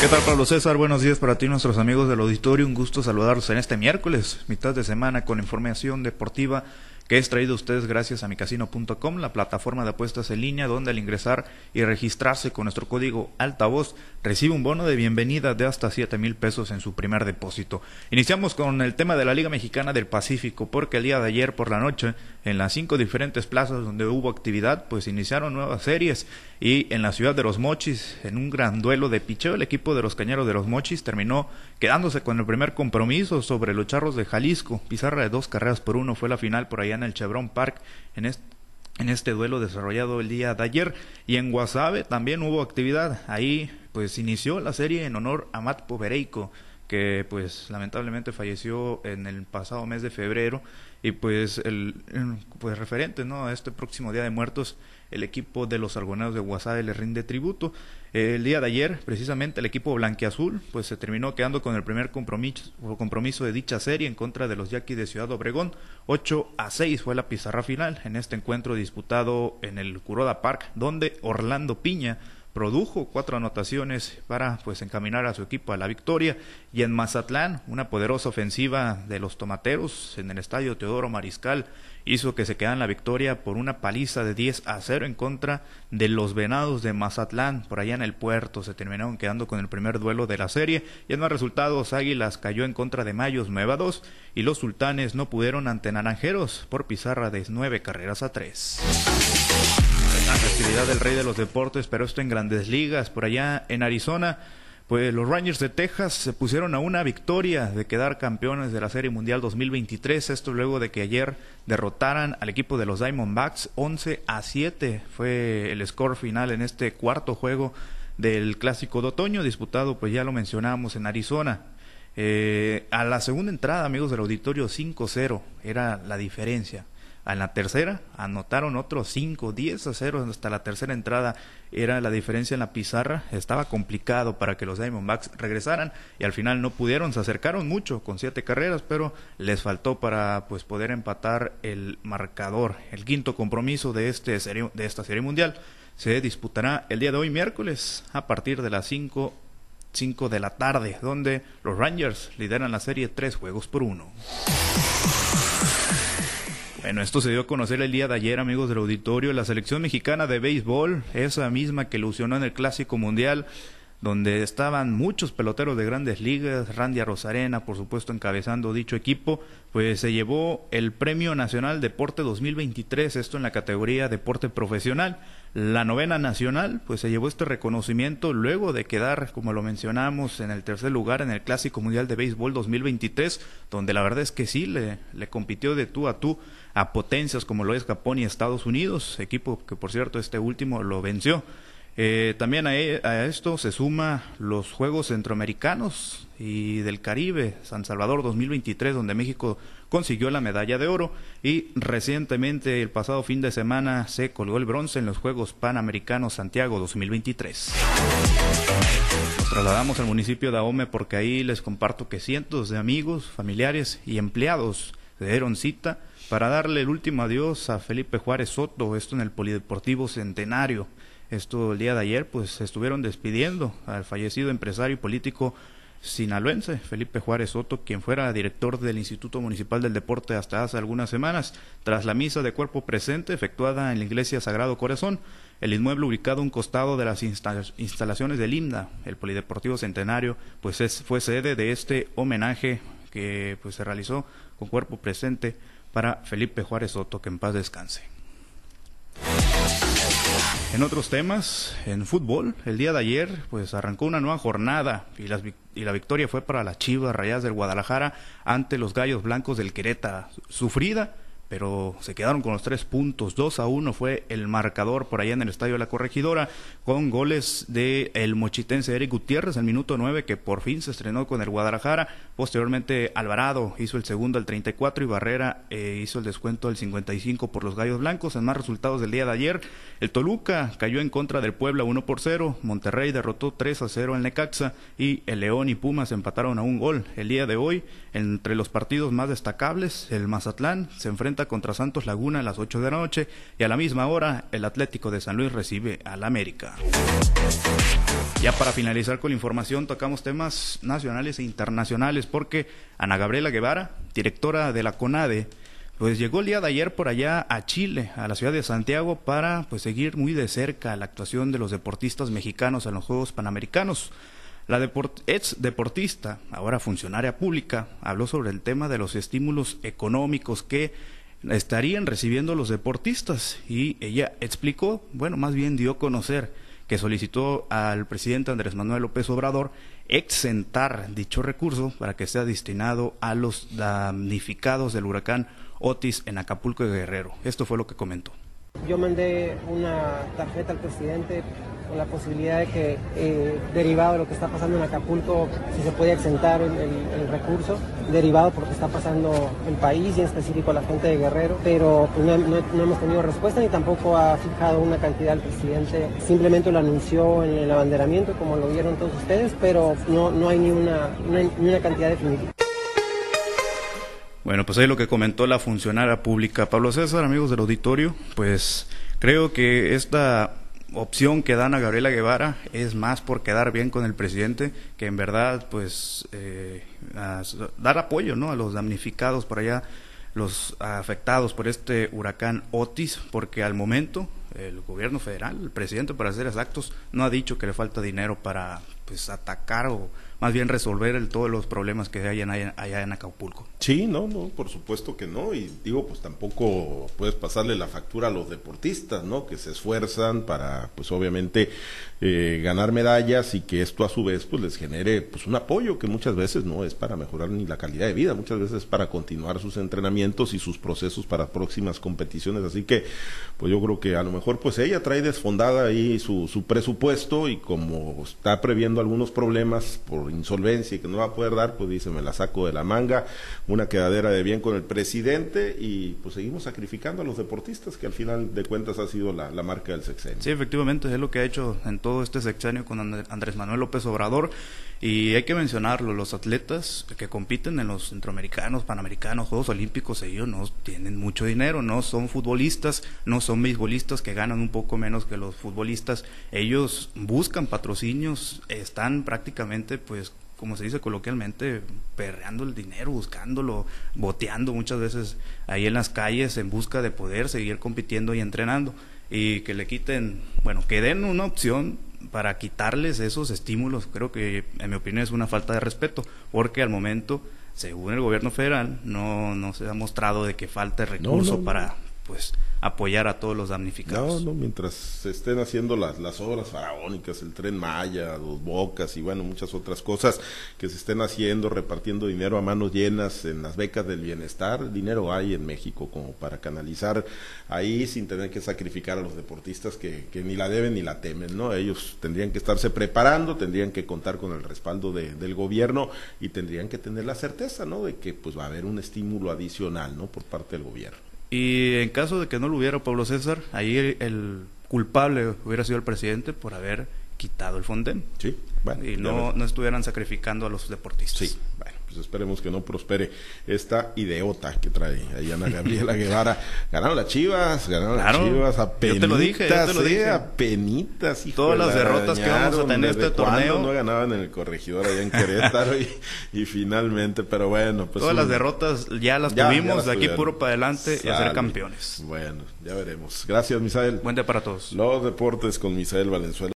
¿Qué tal Pablo César? Buenos días para ti nuestros amigos del auditorio. Un gusto saludarlos en este miércoles, mitad de semana, con información deportiva que es traído a ustedes gracias a micasino.com, la plataforma de apuestas en línea donde al ingresar y registrarse con nuestro código altavoz recibe un bono de bienvenida de hasta 7 mil pesos en su primer depósito. Iniciamos con el tema de la Liga Mexicana del Pacífico porque el día de ayer por la noche en las cinco diferentes plazas donde hubo actividad pues iniciaron nuevas series y en la ciudad de Los Mochis en un gran duelo de picheo el equipo de los Cañeros de Los Mochis terminó quedándose con el primer compromiso sobre los Charros de Jalisco. Pizarra de dos carreras por uno fue la final por allá en el Chevron Park en este en este duelo desarrollado el día de ayer. Y en Guasave también hubo actividad. Ahí pues inició la serie en honor a Matt Povereico que pues lamentablemente falleció en el pasado mes de febrero y pues el pues referente no a este próximo día de muertos el equipo de los argoneros de Guasave le rinde tributo el día de ayer, precisamente, el equipo blanquiazul pues se terminó quedando con el primer compromiso, compromiso de dicha serie en contra de los Yaquis de Ciudad Obregón. 8 a 6 fue la pizarra final en este encuentro disputado en el Curoda Park, donde Orlando Piña produjo cuatro anotaciones para pues encaminar a su equipo a la victoria y en Mazatlán una poderosa ofensiva de los tomateros en el estadio Teodoro Mariscal hizo que se quedan la victoria por una paliza de 10 a 0 en contra de los Venados de Mazatlán, por allá en el puerto. Se terminaron quedando con el primer duelo de la serie y en más resultados Águilas cayó en contra de Mayos 9 a 2 y los Sultanes no pudieron ante Naranjeros por pizarra de 9 carreras a 3. La actividad del rey de los deportes, pero esto en grandes ligas, por allá en Arizona pues los Rangers de Texas se pusieron a una victoria de quedar campeones de la Serie Mundial 2023. Esto luego de que ayer derrotaran al equipo de los Diamondbacks 11 a 7. Fue el score final en este cuarto juego del Clásico de Otoño, disputado, pues ya lo mencionábamos, en Arizona. Eh, a la segunda entrada, amigos del auditorio, 5-0 era la diferencia. En la tercera anotaron otros 5, 10 a 0 hasta la tercera entrada. Era la diferencia en la pizarra. Estaba complicado para que los Diamondbacks regresaran y al final no pudieron. Se acercaron mucho con siete carreras, pero les faltó para pues poder empatar el marcador. El quinto compromiso de, este de esta serie mundial se disputará el día de hoy miércoles a partir de las 5 5 de la tarde, donde los Rangers lideran la serie tres juegos por uno. Bueno, esto se dio a conocer el día de ayer, amigos del auditorio. La selección mexicana de béisbol, esa misma que ilusionó en el Clásico Mundial, donde estaban muchos peloteros de grandes ligas, Randy Rosarena, por supuesto, encabezando dicho equipo, pues se llevó el Premio Nacional Deporte 2023, esto en la categoría Deporte Profesional. La novena nacional, pues se llevó este reconocimiento luego de quedar, como lo mencionamos, en el tercer lugar en el Clásico Mundial de Béisbol 2023, donde la verdad es que sí, le, le compitió de tú a tú a potencias como lo es Japón y Estados Unidos, equipo que por cierto este último lo venció. Eh, también e, a, esto se suma los Juegos Centroamericanos y del Caribe, San Salvador 2023, donde México consiguió la medalla de oro y recientemente el pasado fin de semana se colgó el bronce en los Juegos Panamericanos Santiago 2023. Nos trasladamos al municipio de Ahome porque ahí les comparto que cientos de amigos, familiares y empleados se dieron cita para darle el último adiós a Felipe Juárez Soto, esto en el Polideportivo Centenario. Esto el día de ayer, pues estuvieron despidiendo al fallecido empresario y político sinaloense, Felipe Juárez Soto, quien fuera director del Instituto Municipal del Deporte hasta hace algunas semanas, tras la misa de cuerpo presente efectuada en la Iglesia Sagrado Corazón, el inmueble ubicado a un costado de las instalaciones del IMDA, el Polideportivo Centenario, pues es, fue sede de este homenaje que pues se realizó con cuerpo presente para Felipe Juárez Soto, que en paz descanse. En otros temas, en fútbol, el día de ayer, pues arrancó una nueva jornada y, y la victoria fue para las Chivas Rayas del Guadalajara ante los Gallos Blancos del Querétaro. Sufrida, pero se quedaron con los tres puntos. 2 a 1 fue el marcador por allá en el Estadio de la Corregidora, con goles de el mochitense Eric Gutiérrez al minuto 9, que por fin se estrenó con el Guadalajara. Posteriormente, Alvarado hizo el segundo al 34 y Barrera eh, hizo el descuento al 55 por los Gallos Blancos. En más resultados del día de ayer, el Toluca cayó en contra del Puebla 1 por 0, Monterrey derrotó 3 a 0 en Necaxa y el León y Pumas empataron a un gol. El día de hoy, entre los partidos más destacables, el Mazatlán se enfrenta contra Santos Laguna a las 8 de la noche y a la misma hora el Atlético de San Luis recibe al América. Ya para finalizar con la información, tocamos temas nacionales e internacionales porque Ana Gabriela Guevara, directora de la CONADE, pues llegó el día de ayer por allá a Chile, a la ciudad de Santiago, para pues seguir muy de cerca la actuación de los deportistas mexicanos en los Juegos Panamericanos. La ex deportista, ahora funcionaria pública, habló sobre el tema de los estímulos económicos que estarían recibiendo los deportistas y ella explicó, bueno, más bien dio a conocer que solicitó al presidente Andrés Manuel López Obrador exentar dicho recurso para que sea destinado a los damnificados del huracán Otis en Acapulco y Guerrero. Esto fue lo que comentó. Yo mandé una tarjeta al presidente con la posibilidad de que, eh, derivado de lo que está pasando en Acapulco, si se puede exentar el, recurso, derivado por lo que está pasando el país y en específico la gente de Guerrero, pero pues, no, hemos tenido respuesta ni tampoco ha fijado una cantidad el presidente, simplemente lo anunció en el abanderamiento, como lo vieron todos ustedes, pero no, no hay ni una, ni una cantidad definitiva. Bueno, pues ahí lo que comentó la funcionaria pública Pablo César, amigos del auditorio, pues creo que esta opción que dan a Gabriela Guevara es más por quedar bien con el presidente que en verdad pues eh, dar apoyo ¿no? a los damnificados por allá los afectados por este huracán Otis porque al momento el gobierno federal el presidente para hacer exactos no ha dicho que le falta dinero para pues atacar o más bien resolver el, todos los problemas que hay allá en Acapulco. Sí, no, no, por supuesto que no. Y digo, pues tampoco puedes pasarle la factura a los deportistas, ¿no? Que se esfuerzan para, pues obviamente, eh, ganar medallas y que esto a su vez, pues les genere, pues un apoyo que muchas veces no es para mejorar ni la calidad de vida, muchas veces es para continuar sus entrenamientos y sus procesos para próximas competiciones. Así que, pues yo creo que a lo mejor, pues ella trae desfondada ahí su, su presupuesto y como está previendo algunos problemas por insolvencia y que no va a poder dar, pues dice, me la saco de la manga, una quedadera de bien con el presidente y pues seguimos sacrificando a los deportistas, que al final de cuentas ha sido la, marca del sexenio. Sí, efectivamente, es lo que ha hecho en todo este sexenio con Andrés Manuel López Obrador y hay que mencionarlo, los atletas que compiten en los centroamericanos, panamericanos, Juegos Olímpicos, ellos no tienen mucho dinero, no son futbolistas, no son beisbolistas que ganan un poco menos que los futbolistas, ellos buscan patrocinios, están prácticamente pues como se dice coloquialmente, perreando el dinero, buscándolo, boteando muchas veces ahí en las calles en busca de poder seguir compitiendo y entrenando. Y que le quiten, bueno, que den una opción para quitarles esos estímulos, creo que en mi opinión es una falta de respeto, porque al momento, según el gobierno federal, no, no se ha mostrado de que falte recurso para pues apoyar a todos los damnificados. No, no, mientras se estén haciendo las, las obras faraónicas, el tren Maya, dos bocas y bueno, muchas otras cosas que se estén haciendo, repartiendo dinero a manos llenas en las becas del bienestar, dinero hay en México como para canalizar ahí sin tener que sacrificar a los deportistas que, que ni la deben ni la temen, ¿no? Ellos tendrían que estarse preparando, tendrían que contar con el respaldo de, del gobierno y tendrían que tener la certeza, ¿no? De que pues va a haber un estímulo adicional, ¿no? Por parte del gobierno. Y en caso de que no lo hubiera Pablo César, ahí el, culpable hubiera sido el presidente por haber quitado el Fonden. Sí, bueno. Y no, no estuvieran sacrificando a los deportistas. Sí, bueno pues esperemos que no prospere esta ideota que trae ahí Ana Gabriela Guevara. Ganaron las Chivas, ganaron las Chivas a penitas, yo te lo dije, yo te lo dije. a penitas. Todas las derrotas que vamos a tener este torneo. no ganaban en el corregidor allá en Querétaro y, finalmente, pero bueno. Pues Todas las derrotas ya las tuvimos, de aquí puro para adelante y a ser campeones. Bueno, ya veremos. Gracias, Misael. Buen día para todos. Los deportes con Misael Valenzuela.